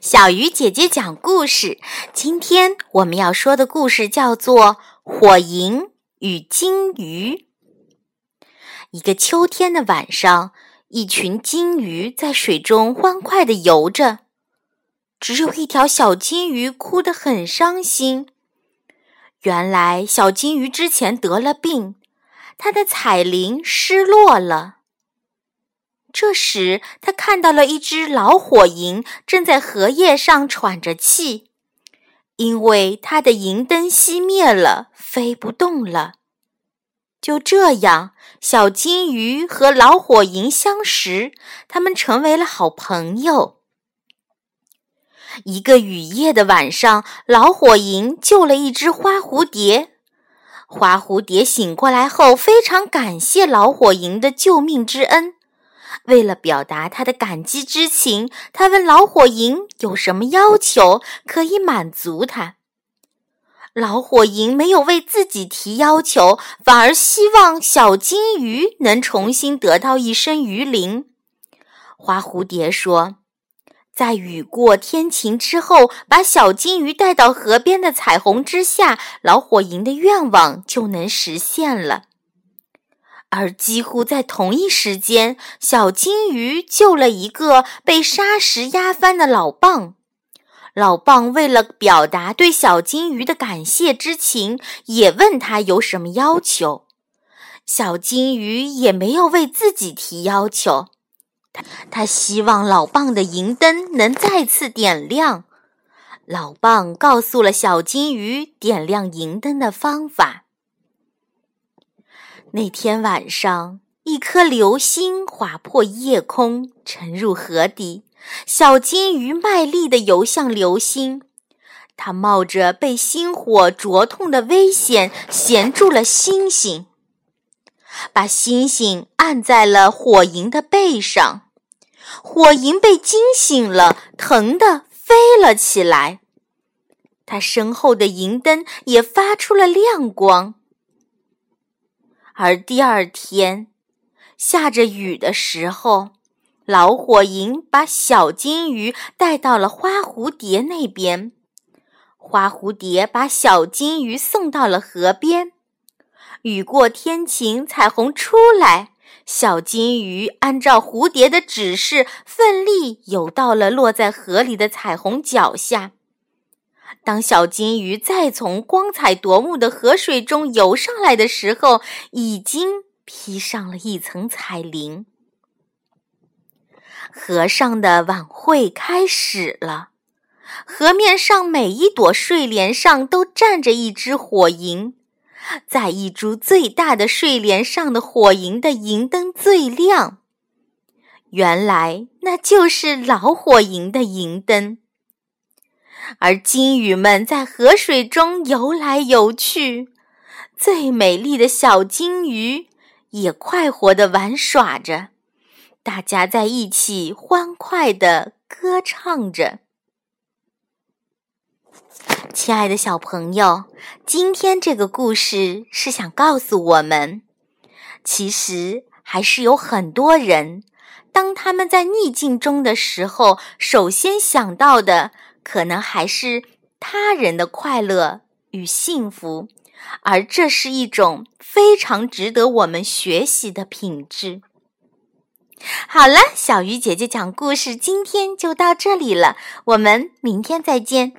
小鱼姐姐讲故事。今天我们要说的故事叫做《火萤与金鱼》。一个秋天的晚上，一群金鱼在水中欢快地游着，只有一条小金鱼哭得很伤心。原来，小金鱼之前得了病，它的彩铃失落了。这时，他看到了一只老火萤正在荷叶上喘着气，因为它的萤灯熄灭了，飞不动了。就这样，小金鱼和老火萤相识，他们成为了好朋友。一个雨夜的晚上，老火萤救了一只花蝴蝶。花蝴蝶醒过来后，非常感谢老火萤的救命之恩。为了表达他的感激之情，他问老火萤有什么要求可以满足他。老火萤没有为自己提要求，反而希望小金鱼能重新得到一身鱼鳞。花蝴蝶说：“在雨过天晴之后，把小金鱼带到河边的彩虹之下，老火萤的愿望就能实现了。”而几乎在同一时间，小金鱼救了一个被沙石压翻的老蚌。老蚌为了表达对小金鱼的感谢之情，也问他有什么要求。小金鱼也没有为自己提要求，他他希望老蚌的银灯能再次点亮。老蚌告诉了小金鱼点亮银灯的方法。那天晚上，一颗流星划破夜空，沉入河底。小金鱼卖力地游向流星，它冒着被星火灼痛的危险，衔住了星星，把星星按在了火萤的背上。火萤被惊醒了，疼得飞了起来。它身后的银灯也发出了亮光。而第二天，下着雨的时候，老火萤把小金鱼带到了花蝴蝶那边。花蝴蝶把小金鱼送到了河边。雨过天晴，彩虹出来，小金鱼按照蝴蝶的指示，奋力游到了落在河里的彩虹脚下。当小金鱼再从光彩夺目的河水中游上来的时候，已经披上了一层彩鳞。河上的晚会开始了，河面上每一朵睡莲上都站着一只火萤，在一株最大的睡莲上的火萤的银灯最亮，原来那就是老火萤的银灯。而金鱼们在河水中游来游去，最美丽的小金鱼也快活地玩耍着，大家在一起欢快地歌唱着。亲爱的小朋友，今天这个故事是想告诉我们，其实还是有很多人，当他们在逆境中的时候，首先想到的。可能还是他人的快乐与幸福，而这是一种非常值得我们学习的品质。好了，小鱼姐姐讲故事，今天就到这里了，我们明天再见。